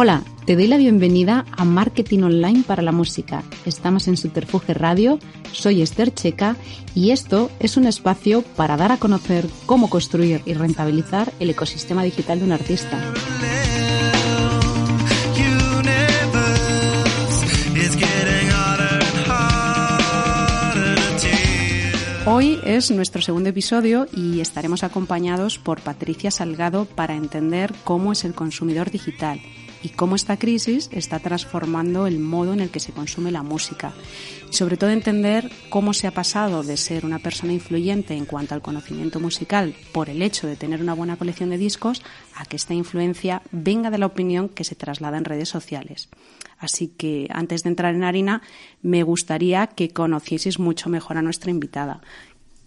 Hola, te doy la bienvenida a Marketing Online para la Música. Estamos en Subterfuge Radio, soy Esther Checa y esto es un espacio para dar a conocer cómo construir y rentabilizar el ecosistema digital de un artista. Hoy es nuestro segundo episodio y estaremos acompañados por Patricia Salgado para entender cómo es el consumidor digital y cómo esta crisis está transformando el modo en el que se consume la música. Y sobre todo entender cómo se ha pasado de ser una persona influyente en cuanto al conocimiento musical por el hecho de tener una buena colección de discos a que esta influencia venga de la opinión que se traslada en redes sociales. Así que antes de entrar en harina, me gustaría que conocieseis mucho mejor a nuestra invitada.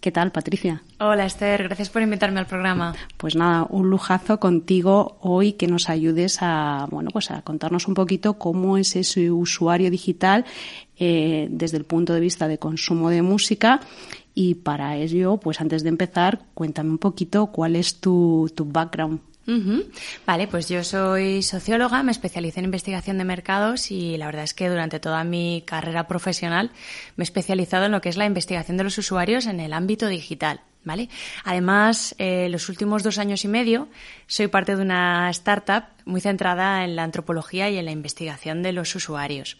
¿Qué tal, Patricia? Hola, Esther. Gracias por invitarme al programa. Pues nada, un lujazo contigo hoy que nos ayudes a, bueno, pues a contarnos un poquito cómo es ese usuario digital eh, desde el punto de vista de consumo de música. Y para ello, pues antes de empezar, cuéntame un poquito cuál es tu, tu background Vale, pues yo soy socióloga, me especialicé en investigación de mercados y la verdad es que durante toda mi carrera profesional me he especializado en lo que es la investigación de los usuarios en el ámbito digital. ¿Vale? Además, eh, los últimos dos años y medio soy parte de una startup muy centrada en la antropología y en la investigación de los usuarios.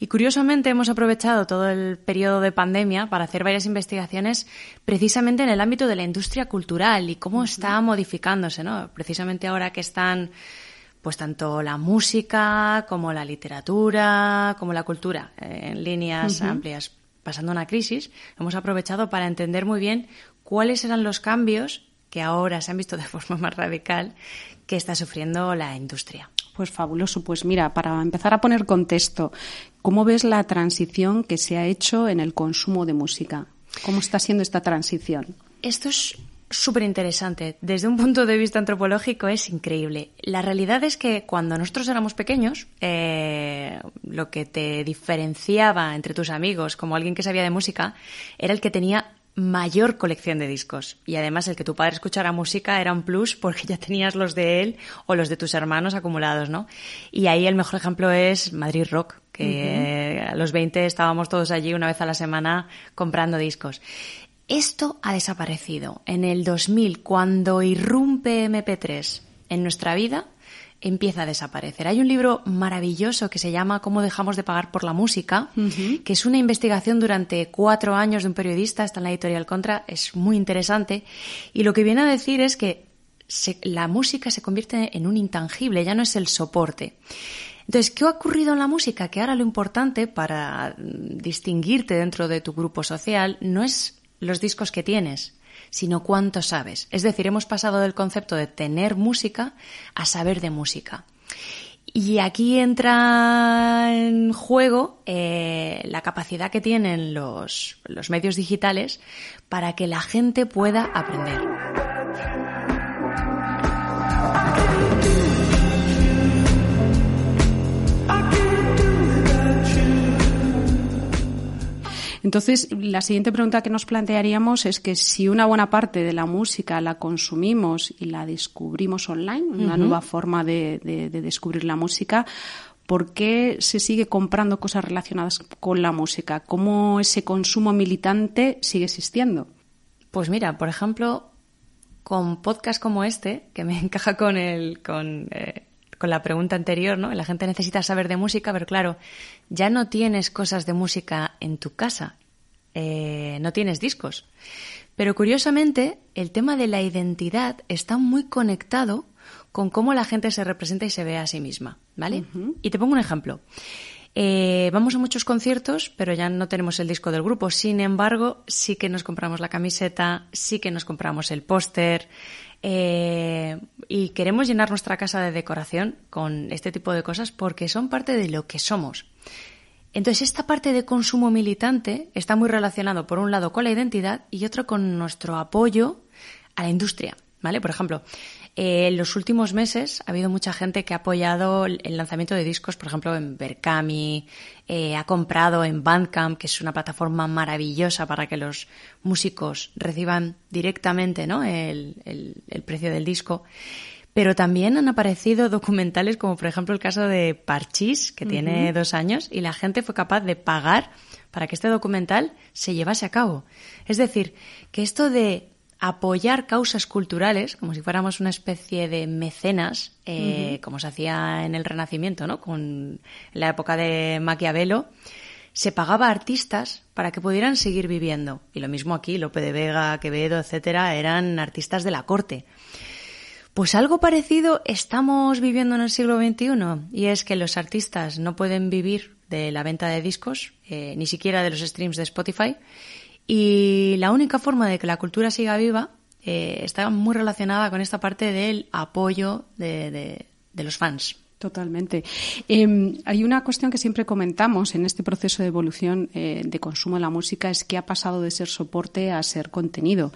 Y curiosamente hemos aprovechado todo el periodo de pandemia para hacer varias investigaciones precisamente en el ámbito de la industria cultural y cómo está modificándose, ¿no? Precisamente ahora que están pues tanto la música como la literatura, como la cultura, eh, en líneas amplias, pasando una crisis, hemos aprovechado para entender muy bien cuáles eran los cambios que ahora se han visto de forma más radical que está sufriendo la industria. Pues fabuloso. Pues mira, para empezar a poner contexto, ¿cómo ves la transición que se ha hecho en el consumo de música? ¿Cómo está siendo esta transición? Esto es súper interesante. Desde un punto de vista antropológico es increíble. La realidad es que cuando nosotros éramos pequeños, eh, lo que te diferenciaba entre tus amigos como alguien que sabía de música era el que tenía mayor colección de discos. Y además el que tu padre escuchara música era un plus porque ya tenías los de él o los de tus hermanos acumulados, ¿no? Y ahí el mejor ejemplo es Madrid Rock, que a los 20 estábamos todos allí una vez a la semana comprando discos. Esto ha desaparecido. En el 2000, cuando irrumpe MP3 en nuestra vida, empieza a desaparecer. Hay un libro maravilloso que se llama Cómo dejamos de pagar por la música, que es una investigación durante cuatro años de un periodista, está en la editorial Contra, es muy interesante, y lo que viene a decir es que la música se convierte en un intangible, ya no es el soporte. Entonces, ¿qué ha ocurrido en la música? Que ahora lo importante para distinguirte dentro de tu grupo social no es los discos que tienes, sino cuánto sabes. Es decir, hemos pasado del concepto de tener música a saber de música. Y aquí entra en juego eh, la capacidad que tienen los, los medios digitales para que la gente pueda aprender. Entonces, la siguiente pregunta que nos plantearíamos es que si una buena parte de la música la consumimos y la descubrimos online, una nueva forma de, descubrir la música, ¿por qué se sigue comprando cosas relacionadas con la música? ¿Cómo ese consumo militante sigue existiendo? Pues mira, por ejemplo, con podcast como este, que me encaja con el, con, eh, con la pregunta anterior, ¿no? La gente necesita saber de música, pero claro, ya no tienes cosas de música en tu casa, eh, no tienes discos. Pero curiosamente, el tema de la identidad está muy conectado con cómo la gente se representa y se ve a sí misma, ¿vale? Y te pongo un ejemplo. Eh, vamos a muchos conciertos, pero ya no tenemos el disco del grupo. Sin embargo, sí que nos compramos la camiseta, sí que nos compramos el póster, eh, y queremos llenar nuestra casa de decoración con este tipo de cosas porque son parte de lo que somos. Entonces, esta parte de consumo militante está muy relacionado, por un lado, con la identidad y otro con nuestro apoyo a la industria. ¿Vale? Por ejemplo, eh, en los últimos meses ha habido mucha gente que ha apoyado el lanzamiento de discos, por ejemplo, en Berkami, eh, ha comprado en Bandcamp, que es una plataforma maravillosa para que los músicos reciban directamente ¿no? el, el, precio del disco. Pero también han aparecido documentales como por ejemplo el caso de Parchís, que tiene dos años, y la gente fue capaz de pagar para que este documental se llevase a cabo. Es decir, que esto de apoyar causas culturales, como si fuéramos una especie de mecenas, eh, como se hacía en el Renacimiento, ¿no? Con la época de Maquiavelo, se pagaba a artistas para que pudieran seguir viviendo. Y lo mismo aquí, Lope de Vega, Quevedo, etcétera, eran artistas de la corte. Pues algo parecido estamos viviendo en el siglo XXI, y es que los artistas no pueden vivir de la venta de discos, eh, ni siquiera de los streams de Spotify, y la única forma de que la cultura siga viva eh, está muy relacionada con esta parte del apoyo de los fans. Totalmente. Em, hay una cuestión que siempre comentamos en este proceso de evolución eh, de consumo de la música, es que ha pasado de ser soporte a ser contenido.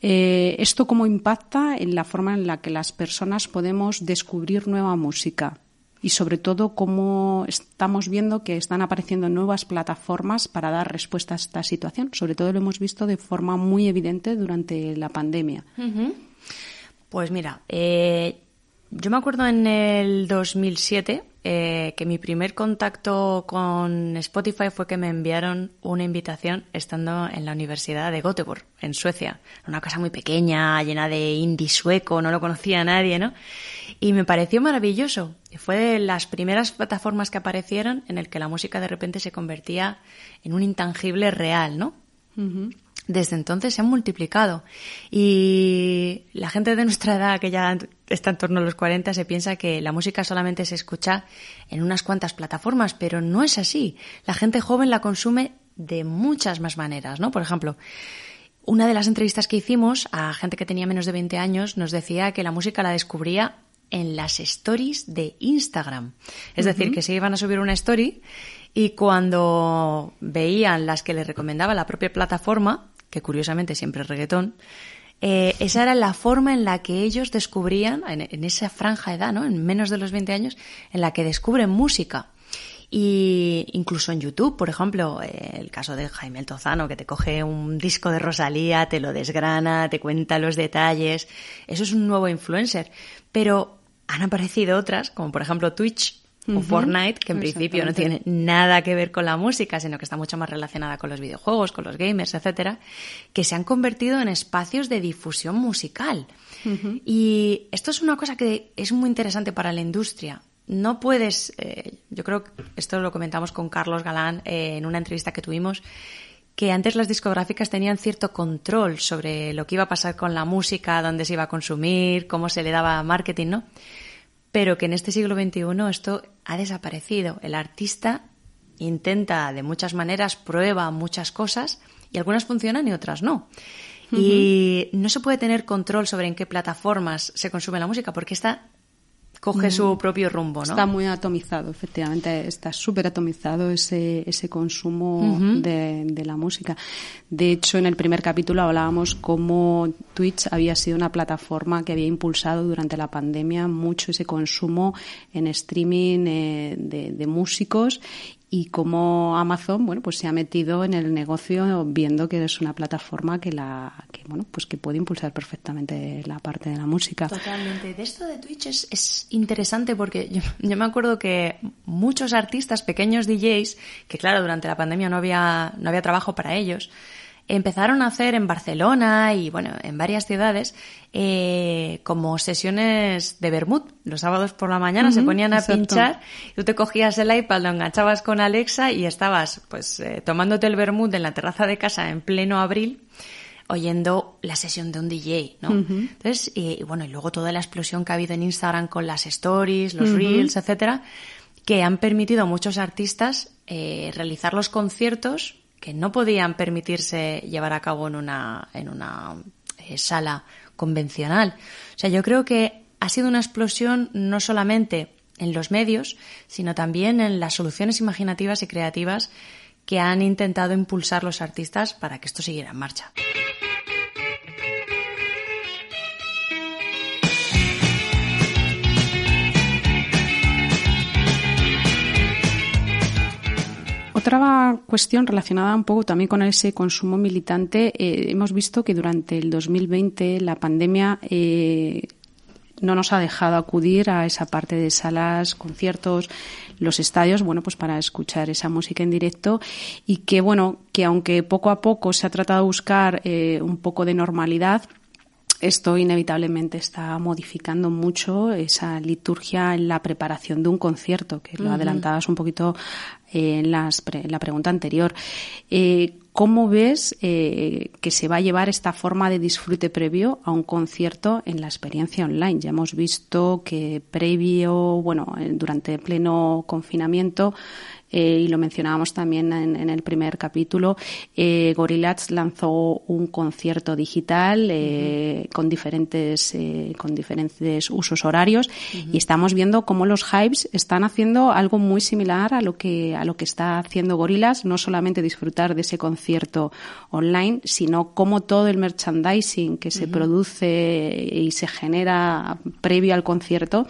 Eh, ¿Esto cómo impacta en la forma en la que las personas podemos descubrir nueva música? Y sobre todo, cómo estamos viendo que están apareciendo nuevas plataformas para dar respuesta a esta situación. Sobre todo lo hemos visto de forma muy evidente durante la pandemia. Pues mira, eh, yo me acuerdo en el 2007 eh, que mi primer contacto con Spotify fue que me enviaron una invitación estando en la Universidad de Göteborg, en Suecia. Una casa muy pequeña, llena de indie sueco, no lo conocía nadie, ¿no? Y me pareció maravilloso. Fue de las primeras plataformas que aparecieron en el que la música de repente se convertía en un intangible real, ¿no? Desde entonces se han multiplicado. Y la gente de nuestra edad, que ya está en torno a los 40, se piensa que la música solamente se escucha en unas cuantas plataformas, pero no es así. La gente joven la consume de muchas más maneras, ¿no? Por ejemplo, una de las entrevistas que hicimos a gente que tenía menos de 20 años nos decía que la música la descubría en las stories de Instagram. Es decir, que se iban a subir una story y cuando veían las que les recomendaba la propia plataforma, que curiosamente siempre es reggaetón, eh, esa era la forma en la que ellos descubrían, en, esa franja edad, ¿no? en menos de los 20 años, en la que descubren música. Y incluso en YouTube, por ejemplo, eh, el caso de Jaime El Tozano, que te coge un disco de Rosalía, te lo desgrana, te cuenta los detalles. Eso es un nuevo influencer. Pero han aparecido otras, como por ejemplo Twitch, o Fortnite, que en principio no tiene nada que ver con la música, sino que está mucho más relacionada con los videojuegos, con los gamers, etcétera, que se han convertido en espacios de difusión musical. Y esto es una cosa que es muy interesante para la industria. No puedes, eh, yo creo que esto lo comentamos con Carlos Galán eh, en una entrevista que tuvimos, que antes las discográficas tenían cierto control sobre lo que iba a pasar con la música, dónde se iba a consumir, cómo se le daba marketing, ¿no? Pero que en este siglo XXI esto ha desaparecido. El artista intenta de muchas maneras, prueba muchas cosas y algunas funcionan y otras no. Y no se puede tener control sobre en qué plataformas se consume la música porque está coge su propio rumbo, ¿no? Está muy atomizado, efectivamente, está súper atomizado ese, ese consumo de, de, la música. De hecho, en el primer capítulo hablábamos cómo Twitch había sido una plataforma que había impulsado durante la pandemia mucho ese consumo en streaming eh, de, de músicos y cómo Amazon bueno pues se ha metido en el negocio viendo que es una plataforma que la que bueno pues que puede impulsar perfectamente la parte de la música. Totalmente. De esto de Twitch es, es interesante porque yo, yo, me acuerdo que muchos artistas pequeños DJs que claro durante la pandemia no había no había trabajo para ellos empezaron a hacer en Barcelona y bueno, en varias ciudades eh, como sesiones de Bermud. Los sábados por la mañana se ponían a pinchar, tú te cogías el iPad, lo enganchabas con Alexa y estabas pues eh, tomándote el Bermud en la terraza de casa en pleno abril oyendo la sesión de un DJ, ¿no? Entonces, y, bueno, y luego toda la explosión que ha habido en Instagram con las stories, los reels, etcétera, que han permitido a muchos artistas eh, realizar los conciertos que no podían permitirse llevar a cabo en una, en una eh, sala convencional. O sea, yo creo que ha sido una explosión no solamente en los medios, sino también en las soluciones imaginativas y creativas que han intentado impulsar los artistas para que esto siguiera en marcha. Otra cuestión relacionada un poco también con ese consumo militante, eh, hemos visto que durante el 2020 la pandemia eh, no nos ha dejado acudir a esa parte de salas, conciertos, los estadios, bueno, pues para escuchar esa música en directo y que, bueno, que aunque poco a poco se ha tratado de buscar eh, un poco de normalidad, esto inevitablemente está modificando mucho esa liturgia en la preparación de un concierto, que lo adelantabas un poquito eh, en, las la pregunta anterior. Eh, ¿Cómo ves eh, que se va a llevar esta forma de disfrute previo a un concierto en la experiencia online? Ya hemos visto que previo, bueno, durante pleno confinamiento, eh, y lo mencionábamos también en, el primer capítulo, eh, Gorillaz lanzó un concierto digital eh, con diferentes eh, con diferentes usos horarios. Y estamos viendo cómo los hypes están haciendo algo muy similar a lo que a lo que está haciendo Gorillaz, no solamente disfrutar de ese concierto online, sino cómo todo el merchandising que se produce y se genera previo al concierto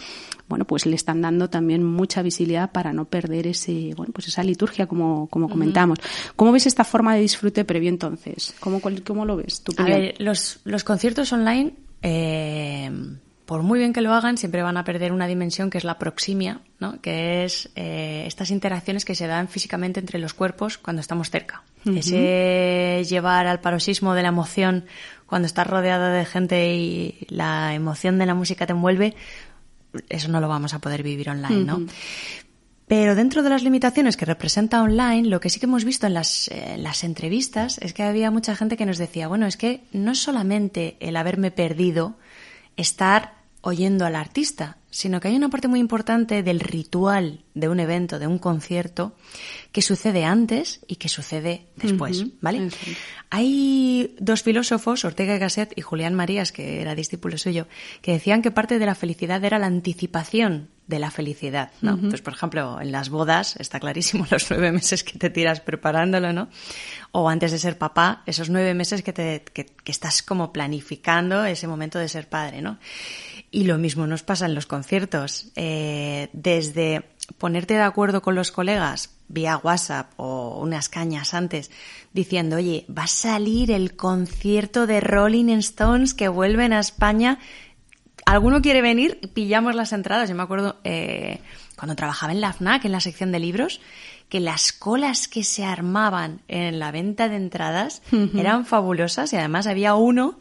bueno, pues le están dando también mucha visibilidad para no perder ese, bueno, pues esa liturgia como, como comentamos. ¿Cómo ves esta forma de disfrute previo entonces? ¿Cómo, cómo lo ves? a ver, los, los conciertos online, eh, por muy bien que lo hagan, siempre van a perder una dimensión que es la proximia, ¿no? que es eh, estas interacciones que se dan físicamente entre los cuerpos cuando estamos cerca. Ese llevar al paroxismo de la emoción cuando estás rodeada de gente y la emoción de la música te envuelve, eso no lo vamos a poder vivir online, ¿no? Pero dentro de las limitaciones que representa online, lo que sí que hemos visto en las, las, entrevistas es que había mucha gente que nos decía, bueno, es que no es solamente el haberme perdido estar oyendo al artista, sino que hay una parte muy importante del ritual de un evento, de un concierto, que sucede antes y que sucede después, ¿vale? Hay dos filósofos, Ortega y Gasset y Julián Marías, que era discípulo suyo, que decían que parte de la felicidad era la anticipación de la felicidad, ¿no? Pues, por ejemplo, en las bodas está clarísimo los nueve meses que te tiras preparándolo, ¿no? O antes de ser papá, esos nueve meses que, te, que, que estás como planificando ese momento de ser padre, ¿no? Y lo mismo nos pasa en los conciertos. Eh, desde ponerte de acuerdo con los colegas vía WhatsApp o unas cañas antes, diciendo, oye, va a salir el concierto de Rolling Stones que vuelven a España. ¿Alguno quiere venir? Pillamos las entradas. Yo me acuerdo eh, cuando trabajaba en la FNAC, en la sección de libros, que las colas que se armaban en la venta de entradas eran fabulosas y además había uno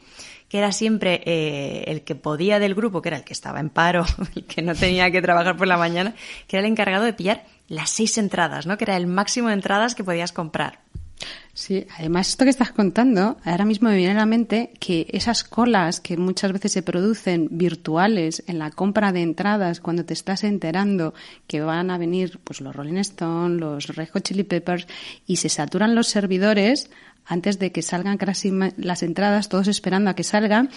que era siempre eh, el que podía del grupo, que era el que estaba en paro, el que no tenía que trabajar por la mañana, que era el encargado de pillar las seis entradas, ¿no? Que era el máximo de entradas que podías comprar. Sí, además esto que estás contando, ahora mismo me viene a la mente que esas colas que muchas veces se producen virtuales en la compra de entradas, cuando te estás enterando que van a venir pues los Rolling Stones, los Red Hot Chili Peppers y se saturan los servidores, antes de que salgan casi las entradas, todos esperando a que salgan.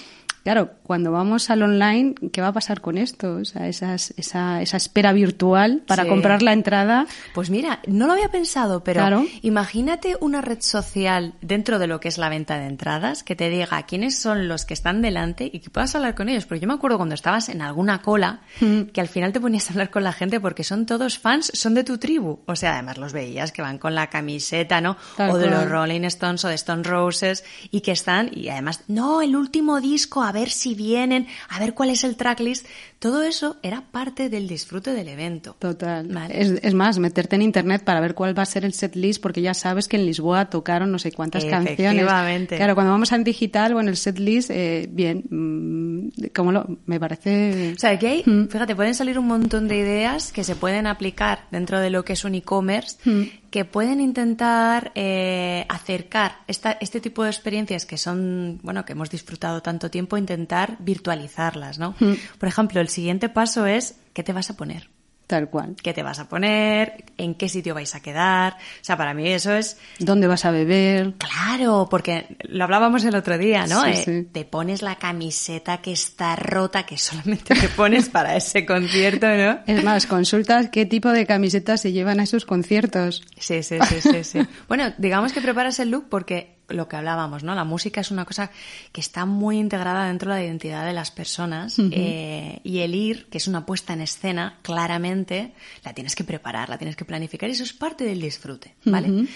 Claro, cuando vamos al online, ¿qué va a pasar con esto? O sea, esa, esa espera virtual para comprar la entrada. Pues mira, no lo había pensado, pero imagínate una red social dentro de lo que es la venta de entradas que te diga quiénes son los que están delante y que puedas hablar con ellos. Porque yo me acuerdo cuando estabas en alguna cola mm. que al final te ponías a hablar con la gente porque son todos fans, son de tu tribu. O sea, además los veías que van con la camiseta, ¿no? o de los Rolling Stones o de Stone Roses y que están, y además, no, el último disco, a ver si vienen, a ver cuál es el tracklist. Todo eso era parte del disfrute del evento. Total. Es, más, meterte en internet para ver cuál va a ser el setlist, porque ya sabes que en Lisboa tocaron no sé cuántas canciones. Claro, cuando vamos al digital, bueno, el setlist, eh, bien, mm, como lo, me parece. O sea, que hay, mm. fíjate, pueden salir un montón de ideas que se pueden aplicar dentro de lo que es un e-commerce, mm. Que pueden intentar eh, acercar esta, este tipo de experiencias que son, bueno, que hemos disfrutado tanto tiempo, intentar virtualizarlas, ¿no? Por ejemplo, el siguiente paso es ¿qué te vas a poner? Tal cual. ¿Qué te vas a poner? ¿En qué sitio vais a quedar? O sea, para mí eso es... ¿Dónde vas a beber? Claro, porque lo hablábamos el otro día, ¿no? Eh, te pones la camiseta que está rota, que solamente te pones para ese concierto, ¿no? Es más, consultas qué tipo de camisetas se llevan a esos conciertos. Sí, sí, sí, sí. sí. bueno, digamos que preparas el look porque lo que hablábamos, ¿no? La música es una cosa que está muy integrada dentro de la identidad de las personas eh, y el ir, que es una puesta en escena, claramente la tienes que preparar, la tienes que planificar y eso es parte del disfrute, ¿vale?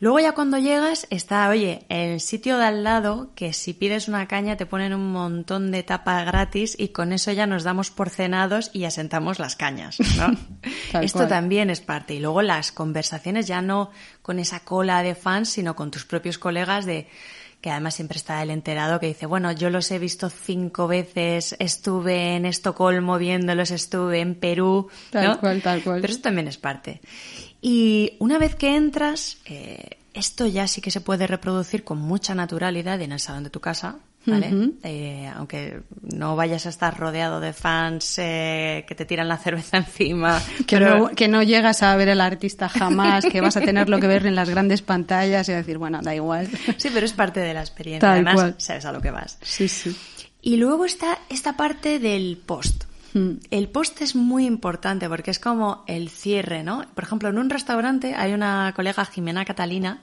Luego ya cuando llegas está, oye, el sitio de al lado, que si pides una caña te ponen un montón de tapa gratis y con eso ya nos damos por cenados y asentamos las cañas, ¿no? Esto también es parte. Y luego las conversaciones ya no con esa cola de fans, sino con tus propios colegas de que además siempre está el enterado que dice, bueno, yo los he visto cinco veces, estuve en Estocolmo viéndolos, estuve en Perú. Tal cual, tal cual. Pero eso también es parte. Y una vez que entras, eh, esto ya sí que se puede reproducir con mucha naturalidad en el salón de tu casa, ¿vale? Eh, aunque no vayas a estar rodeado de fans eh, que te tiran la cerveza encima. Que, no, que no llegas a ver al artista jamás, que vas a tener lo que ver en las grandes pantallas y decir, bueno, da igual. Sí, pero es parte de la experiencia. Además, sabes a lo que vas. Sí, sí. Y luego está esta parte del post. El post es muy importante porque es como el cierre, ¿no? Por ejemplo, en un restaurante hay una colega, Jimena Catalina,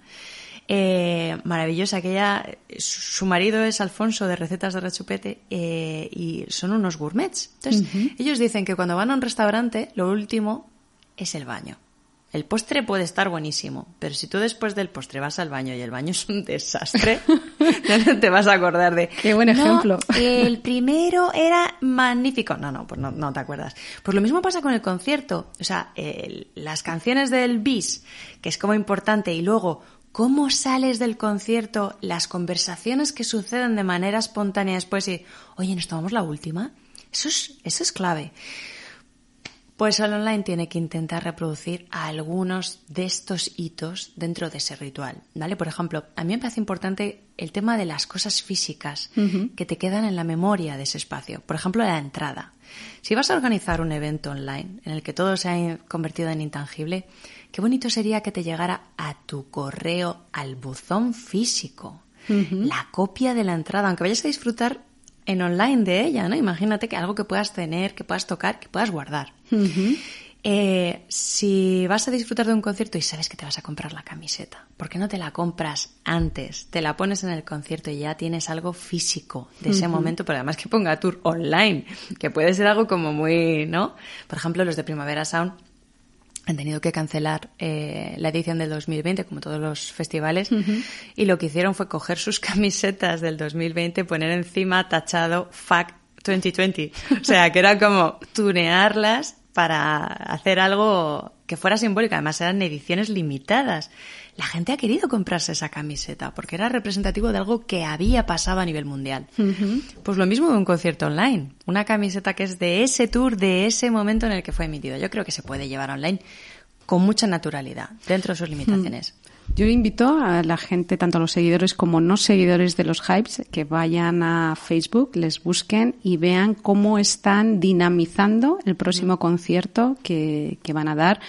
eh, maravillosa, que ella, su marido es Alfonso de Recetas de Rechupete eh, y son unos gourmets. Entonces, ellos dicen que cuando van a un restaurante, lo último es el baño. El postre puede estar buenísimo, pero si tú después del postre vas al baño y el baño es un desastre, no te vas a acordar de... Qué buen ejemplo. el primero era magnífico. No, no, pues no, te acuerdas. Pues lo mismo pasa con el concierto. O sea, las canciones del bis, que es como importante, y luego cómo sales del concierto, las conversaciones que suceden de manera espontánea después y, oye, ¿nos tomamos la última? Eso es, eso es clave. Pues el online tiene que intentar reproducir algunos de estos hitos dentro de ese ritual, ¿vale? Por ejemplo, a mí me parece importante el tema de las cosas físicas que te quedan en la memoria de ese espacio. Por ejemplo, la entrada. Si vas a organizar un evento online en el que todo se ha convertido en intangible, qué bonito sería que te llegara a tu correo, al buzón físico, la copia de la entrada, aunque vayas a disfrutar en online de ella, ¿no? Imagínate que algo que puedas tener, que puedas tocar, que puedas guardar. Eh, si vas a disfrutar de un concierto y sabes que te vas a comprar la camiseta, ¿por qué no te la compras antes? Te la pones en el concierto y ya tienes algo físico de ese momento, pero además que ponga tour online, que puede ser algo como muy, ¿no? Por ejemplo, los de Primavera Sound han tenido que cancelar eh, la edición del 2020, como todos los festivales, y lo que hicieron fue coger sus camisetas del 2020, poner encima tachado FAC 2020. O sea, que era como tunearlas para hacer algo que fuera simbólico. Además, eran ediciones limitadas. La gente ha querido comprarse esa camiseta porque era representativo de algo que había pasado a nivel mundial. Pues lo mismo de un concierto online. Una camiseta que es de ese tour, de ese momento en el que fue emitido. Yo creo que se puede llevar online con mucha naturalidad, dentro de sus limitaciones. Yo invito a la gente, tanto a los seguidores como no seguidores de los hypes, que vayan a Facebook, les busquen y vean cómo están dinamizando el próximo concierto que, que van a dar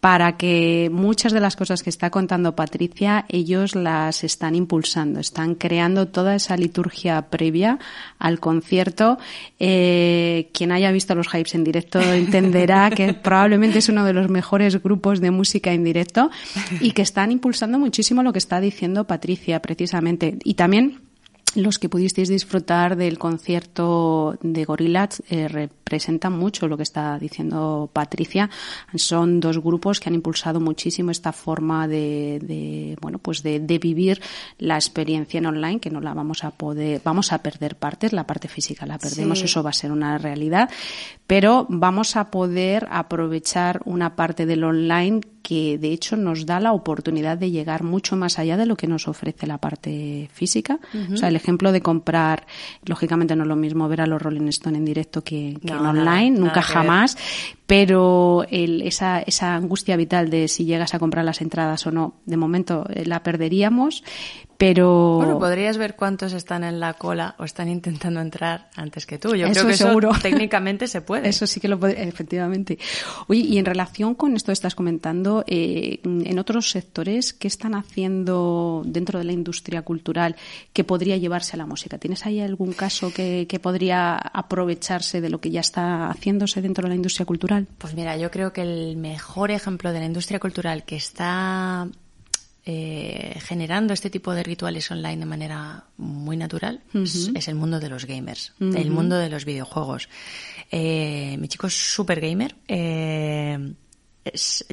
para que muchas de las cosas que está contando Patricia, ellos las están impulsando, están creando toda esa liturgia previa al concierto. Eh, quien haya visto los Hypes en directo entenderá que probablemente es uno de los mejores grupos de música en directo y que están impulsando muchísimo lo que está diciendo Patricia precisamente. Y también los que pudisteis disfrutar del concierto de Gorillaz eh, representan mucho lo que está diciendo Patricia. Son dos grupos que han impulsado muchísimo esta forma de, bueno, pues de, vivir la experiencia en online, que no la vamos a poder, vamos a perder partes, la parte física la perdemos, eso va a ser una realidad, pero vamos a poder aprovechar una parte del online que de hecho nos da la oportunidad de llegar mucho más allá de lo que nos ofrece la parte física. O sea, el ejemplo de comprar, lógicamente no es lo mismo ver a los Rolling Stone en directo que, en online, nunca jamás, pero esa, esa angustia vital de si llegas a comprar las entradas o no, de momento eh, la perderíamos, pero... Bueno, podrías ver cuántos están en la cola o están intentando entrar antes que tú. Yo creo que seguro. eso técnicamente se puede. Eso sí que lo puede, efectivamente. Oye, y en relación con esto que estás comentando, eh, en otros sectores, ¿qué están haciendo dentro de la industria cultural que podría llevarse a la música? ¿Tienes ahí algún caso que, que podría aprovecharse de lo que ya está haciéndose dentro de la industria cultural? Pues mira, yo creo que el mejor ejemplo de la industria cultural que está eh, generando este tipo de rituales online de manera muy natural es, el mundo de los gamers, el mundo de los videojuegos. Eh, mi chico es súper gamer. Eh,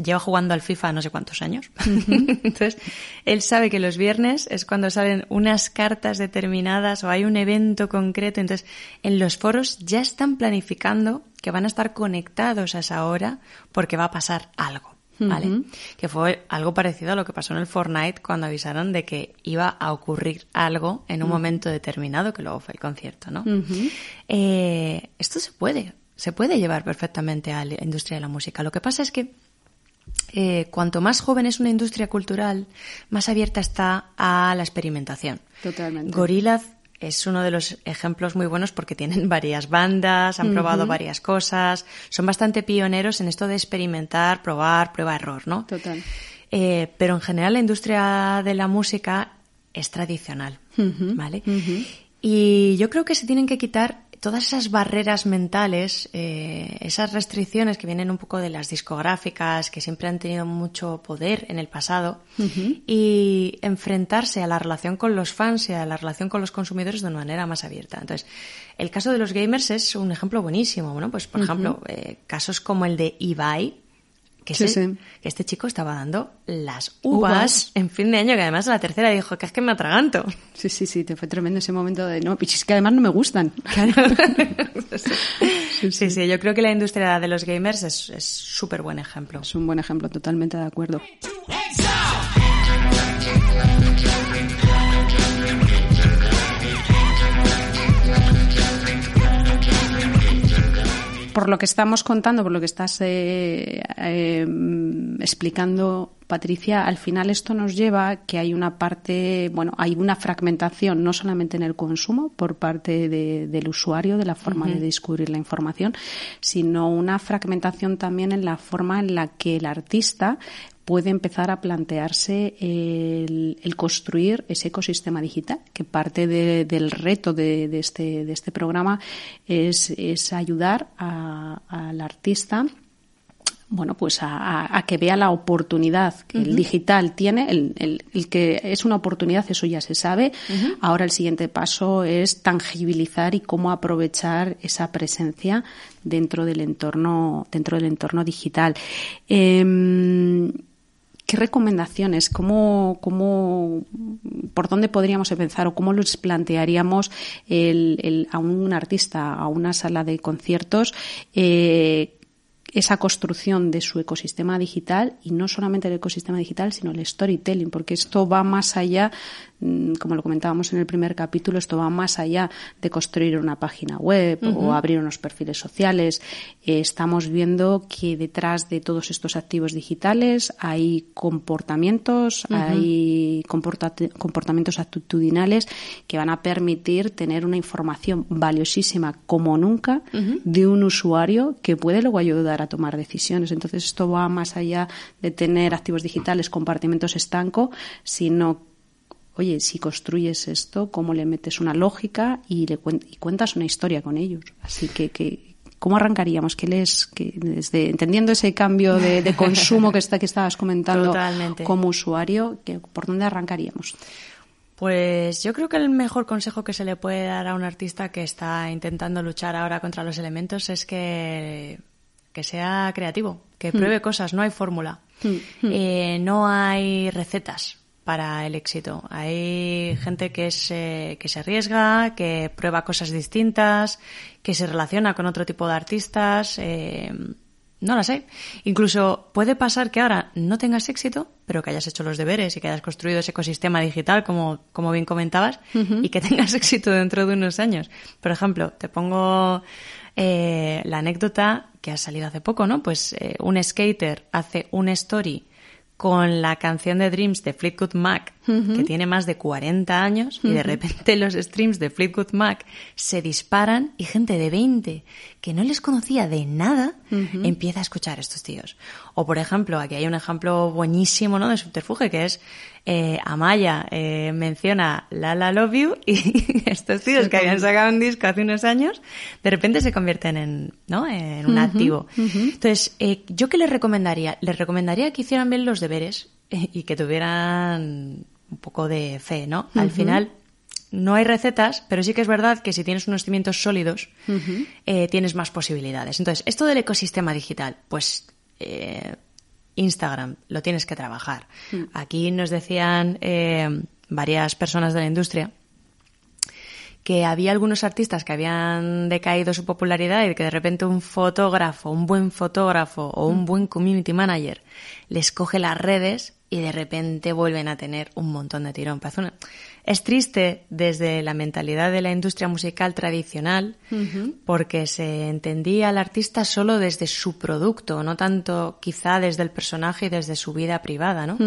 lleva jugando al FIFA no sé cuántos años. Entonces, él sabe que los viernes es cuando salen unas cartas determinadas o hay un evento concreto. Entonces, en los foros ya están planificando que van a estar conectados a esa hora porque va a pasar algo. ¿Vale? Que fue algo parecido a lo que pasó en el Fortnite cuando avisaron de que iba a ocurrir algo en un momento determinado, que luego fue el concierto, ¿no? Eh, esto se puede, se puede llevar perfectamente a la industria de la música. Lo que pasa es que eh, cuanto más joven es una industria cultural, más abierta está a la experimentación. Totalmente. Gorillaz es uno de los ejemplos muy buenos porque tienen varias bandas, han probado varias cosas, son bastante pioneros en esto de experimentar, probar, prueba-error, ¿no? Total. Eh, pero en general la industria de la música es tradicional, ¿vale? Y yo creo que se tienen que quitar todas esas barreras mentales, eh, esas restricciones que vienen un poco de las discográficas, que siempre han tenido mucho poder en el pasado, y enfrentarse a la relación con los fans y a la relación con los consumidores de una manera más abierta. Entonces, el caso de los gamers es un ejemplo buenísimo. Bueno, pues por ejemplo, eh, casos como el de Ibai, que, este chico estaba dando las uvas, en fin de año, que además a la tercera dijo que es que me atraganto. Sí, sí, sí, te fue tremendo ese momento de no, es que además no me gustan. sí, sí, sí, yo creo que la industria de los gamers es súper buen ejemplo. Es un buen ejemplo, totalmente de acuerdo. Por lo que estamos contando, por lo que estás eh, eh, explicando, Patricia, al final esto nos lleva a que hay una parte, bueno, hay una fragmentación no solamente en el consumo por parte del usuario, de la forma de descubrir la información, sino una fragmentación también en la forma en la que el artista puede empezar a plantearse el, construir ese ecosistema digital, que parte del reto de, este, de este programa es, ayudar al artista bueno, pues a, que vea la oportunidad que el digital tiene, el, que es una oportunidad, eso ya se sabe. Ahora el siguiente paso es tangibilizar y cómo aprovechar esa presencia dentro del entorno, dentro del entorno digital. Em, ¿Qué recomendaciones? ¿Cómo, cómo, ¿Por dónde podríamos empezar o cómo les plantearíamos el, a un artista, a una sala de conciertos, eh, esa construcción de su ecosistema digital y no solamente el ecosistema digital, sino el storytelling, porque esto va más allá como lo comentábamos en el primer capítulo, esto va más allá de construir una página web o abrir unos perfiles sociales. Eh, estamos viendo que detrás de todos estos activos digitales hay comportamientos, hay comportamientos actitudinales que van a permitir tener una información valiosísima como nunca de un usuario que puede luego ayudar a tomar decisiones. Entonces, esto va más allá de tener activos digitales, compartimentos estanco, sino oye, si construyes esto, cómo le metes una lógica y le cuentas una historia con ellos. Así que, que ¿cómo arrancaríamos? ¿Qué les, que desde, entendiendo ese cambio de, consumo que, está, que estabas comentando como usuario, que, ¿por dónde arrancaríamos? Pues yo creo que el mejor consejo que se le puede dar a un artista que está intentando luchar ahora contra los elementos es que, que sea creativo, que hmm. pruebe cosas, no hay fórmula, hmm. Hmm. Eh, no hay recetas para el éxito. Hay gente que, se, que se arriesga, que prueba cosas distintas, que se relaciona con otro tipo de artistas. Eh, no lo sé. Incluso puede pasar que ahora no tengas éxito, pero que hayas hecho los deberes y que hayas construido ese ecosistema digital, como, como bien comentabas, y que tengas éxito dentro de unos años. Por ejemplo, te pongo eh, la anécdota que ha salido hace poco, ¿no? Pues eh, un skater hace una story con la canción de Dreams de Fleetwood Mac, que tiene más de 40 años, y de repente los streams de Fleetwood Mac se disparan y gente de 20 que no les conocía de nada empieza a escuchar a estos tíos. O por ejemplo, aquí hay un ejemplo buenísimo ¿no? de subterfuge que es eh, Amaya eh, menciona La La Love You y estos tíos que habían sacado un disco hace unos años, de repente se convierten en, ¿no? en un activo. Entonces, eh, ¿yo qué les recomendaría? Les recomendaría que hicieran bien los deberes y que tuvieran un poco de fe, ¿no? Al final, no hay recetas, pero sí que es verdad que si tienes unos cimientos sólidos, tienes más posibilidades. Entonces, esto del ecosistema digital, pues Instagram, lo tienes que trabajar. Mm. Aquí nos decían eh, varias personas de la industria que había algunos artistas que habían decaído su popularidad y que de repente un fotógrafo, un buen fotógrafo o un mm. buen community manager les coge las redes y de repente vuelven a tener un montón de tirón. Es triste desde la mentalidad de la industria musical tradicional porque se entendía al artista solo desde su producto, no tanto quizá desde el personaje y desde su vida privada, ¿no?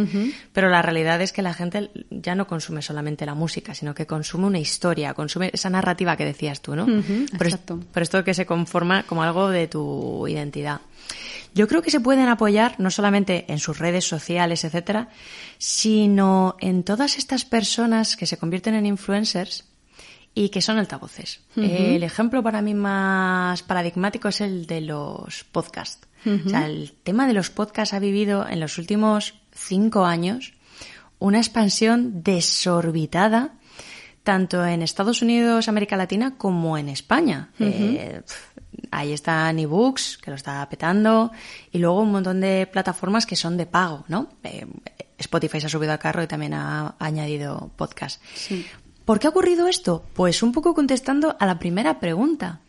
Pero la realidad es que la gente ya no consume solamente la música, sino que consume una historia, consume esa narrativa que decías tú, ¿no? Exacto. por esto que se conforma como algo de tu identidad. Yo creo que se pueden apoyar no solamente en sus redes sociales, etcétera, sino en todas estas personas que se convierten en influencers y que son altavoces. El ejemplo para mí más paradigmático es el de los podcasts. O sea, el tema de los podcasts ha vivido en los últimos cinco años una expansión desorbitada tanto en Estados Unidos, América Latina, como en España ahí están ebooks, que lo está petando, y luego un montón de plataformas que son de pago, ¿no? Eh, Spotify se ha subido al carro y también ha, añadido podcast. ¿Por qué ha ocurrido esto? Pues un poco contestando a la primera pregunta.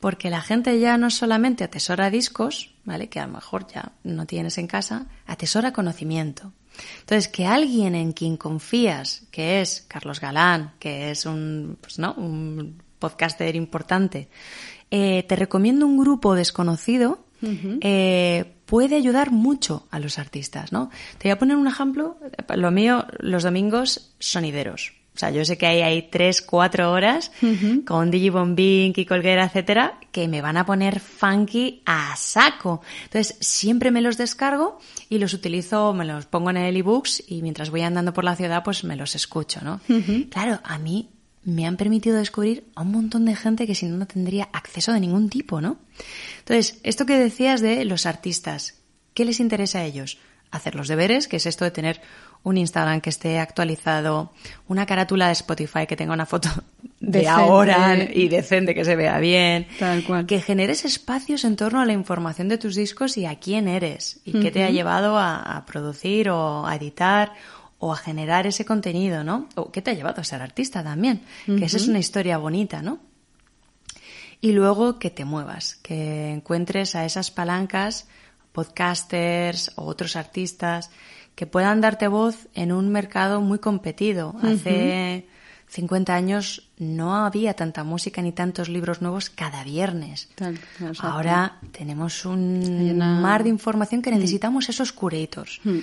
Porque la gente ya no solamente atesora discos, ¿vale? Que a lo mejor ya no tienes en casa, atesora conocimiento. Entonces, que alguien en quien confías, que es Carlos Galán, que es un, pues, ¿no? un podcaster importante, eh, te recomiendo un grupo desconocido, eh, puede ayudar mucho a los artistas, ¿no? Te voy a poner un ejemplo. Lo mío, los domingos, sonideros. O sea, yo sé que hay, hay tres, cuatro horas con Digibomb, y Colguera, etcétera, que me van a poner funky a saco. Entonces, siempre me los descargo y los utilizo, me los pongo en el ebooks y mientras voy andando por la ciudad, pues me los escucho, ¿no? Claro, a mí me han permitido descubrir a un montón de gente que si no, no tendría acceso de ningún tipo, ¿no? Entonces, esto que decías de los artistas, ¿qué les interesa a ellos? Hacer los deberes, que es esto de tener un Instagram que esté actualizado, una carátula de Spotify que tenga una foto de ahora y decente, que se vea bien. Tal cual. Que generes espacios en torno a la información de tus discos y a quién eres y qué te ha llevado a, a producir o a editar o a generar ese contenido, ¿no? O qué te ha llevado a ser artista también, que esa es una historia bonita, ¿no? Y luego que te muevas, que encuentres a esas palancas, podcasters o otros artistas que puedan darte voz en un mercado muy competido. Hace 50 años no había tanta música ni tantos libros nuevos cada viernes. Ahora tenemos un mar de información que mm. necesitamos esos curatos. Mm.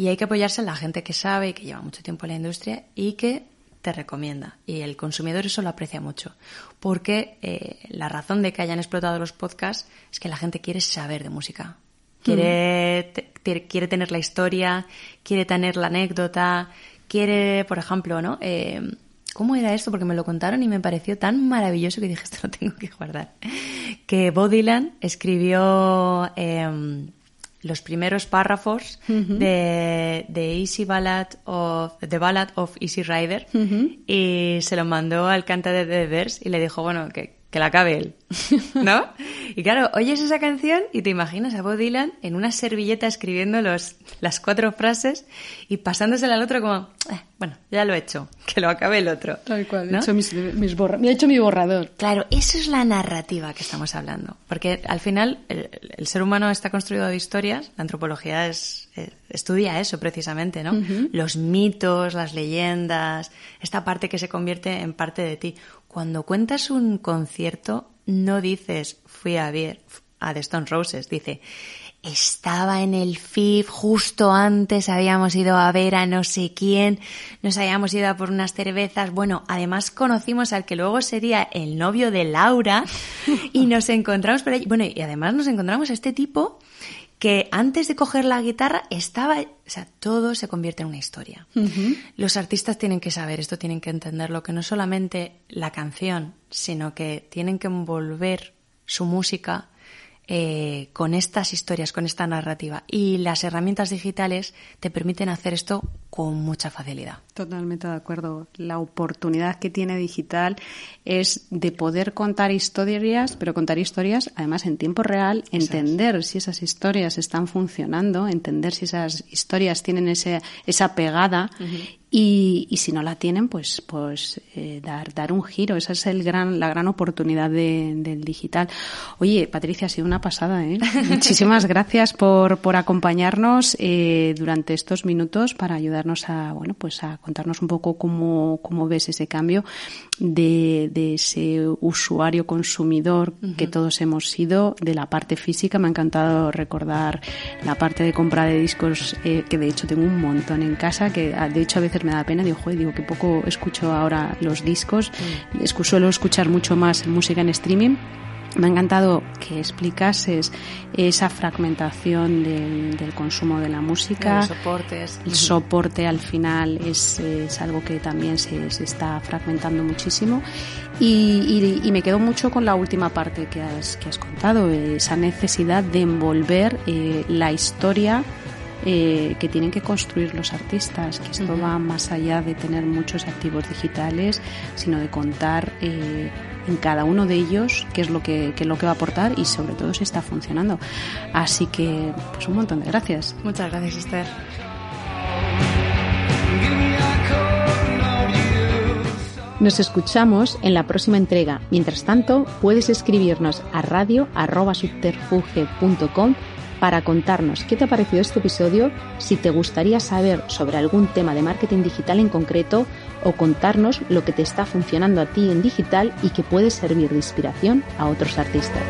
Y hay que apoyarse en la gente que sabe, que lleva mucho tiempo en la industria y que te recomienda. Y el consumidor eso lo aprecia mucho. Porque eh, la razón de que hayan explotado los podcasts es que la gente quiere saber de música. Quiere, mm. quiere tener la historia, quiere tener la anécdota, quiere, por ejemplo, ¿no? Eh, ¿Cómo era esto? Porque me lo contaron y me pareció tan maravilloso que dije, esto lo tengo que guardar. Que Bob Dylan escribió em, los primeros párrafos de, Easy Ballad of, The Ballad of Easy Rider y se lo mandó al cantante de The Verse y le dijo, bueno, que, que la acabe él, ¿no? y claro, oyes esa canción y te imaginas a Bob Dylan en una servilleta escribiendo los, las cuatro frases y pasándosela al otro como, eh, bueno, ya lo he hecho, que lo acabe el otro. Tal cual, he hecho mis, mis me ha hecho mi borrador. Claro, eso es la narrativa que estamos hablando, porque al final el, ser humano está construido de historias, la antropología es, eh, estudia eso precisamente, ¿no? Los mitos, las leyendas, esta parte que se convierte en parte de ti. Cuando cuentas un concierto, no dices fui a ver a The Stone Roses, dice estaba en el FIF justo antes, habíamos ido a ver a no sé quién, nos habíamos ido a por unas cervezas, bueno, además conocimos al que luego sería el novio de Laura y nos encontramos por ahí, bueno, y además nos encontramos a este tipo que antes de coger la guitarra estaba, o sea, todo se convierte en una historia. Los artistas tienen que saber esto, tienen que entenderlo, que no solamente la canción, sino que tienen que envolver su música eh, con estas historias, con esta narrativa. Y las herramientas digitales te permiten hacer esto con mucha facilidad. Totalmente de acuerdo. La oportunidad que tiene digital es de poder contar historias, pero contar historias además en tiempo real, entender si esas historias están funcionando, entender si esas historias tienen ese, esa pegada y, y, si no la tienen, pues, pues eh, dar, dar un giro. Esa es el gran, la gran oportunidad de, del digital. Oye, Patricia, ha sido una pasada. ¿eh? Muchísimas gracias por, por acompañarnos eh, durante estos minutos para ayudarnos a, bueno, pues a contarnos un poco cómo, cómo ves ese cambio de, de ese usuario consumidor que todos hemos sido, de la parte física. Me ha encantado recordar la parte de compra de discos, eh, que de hecho tengo un montón en casa, que ah, de hecho a veces me da pena, digo, joder, digo que poco escucho ahora los discos, mm. suelo escuchar mucho más música en streaming. Me ha encantado que explicases esa fragmentación del, consumo de la música. Los soportes. El soporte al final es, es algo que también se, se está fragmentando muchísimo. Y, y, me quedo mucho con la última parte que has, que has contado, esa necesidad de envolver eh, la historia eh, que tienen que construir los artistas, que esto va más allá de tener muchos activos digitales, sino de contar eh, en cada uno de ellos qué es lo que, qué es lo que va a aportar y sobre todo si está funcionando. Así que, pues un montón de gracias. Muchas gracias, Esther. Nos escuchamos en la próxima entrega. Mientras tanto, puedes escribirnos a radio.subterfuge.com para contarnos qué te ha parecido este episodio, si te gustaría saber sobre algún tema de marketing digital en concreto o contarnos lo que te está funcionando a ti en digital y que puede servir de inspiración a otros artistas.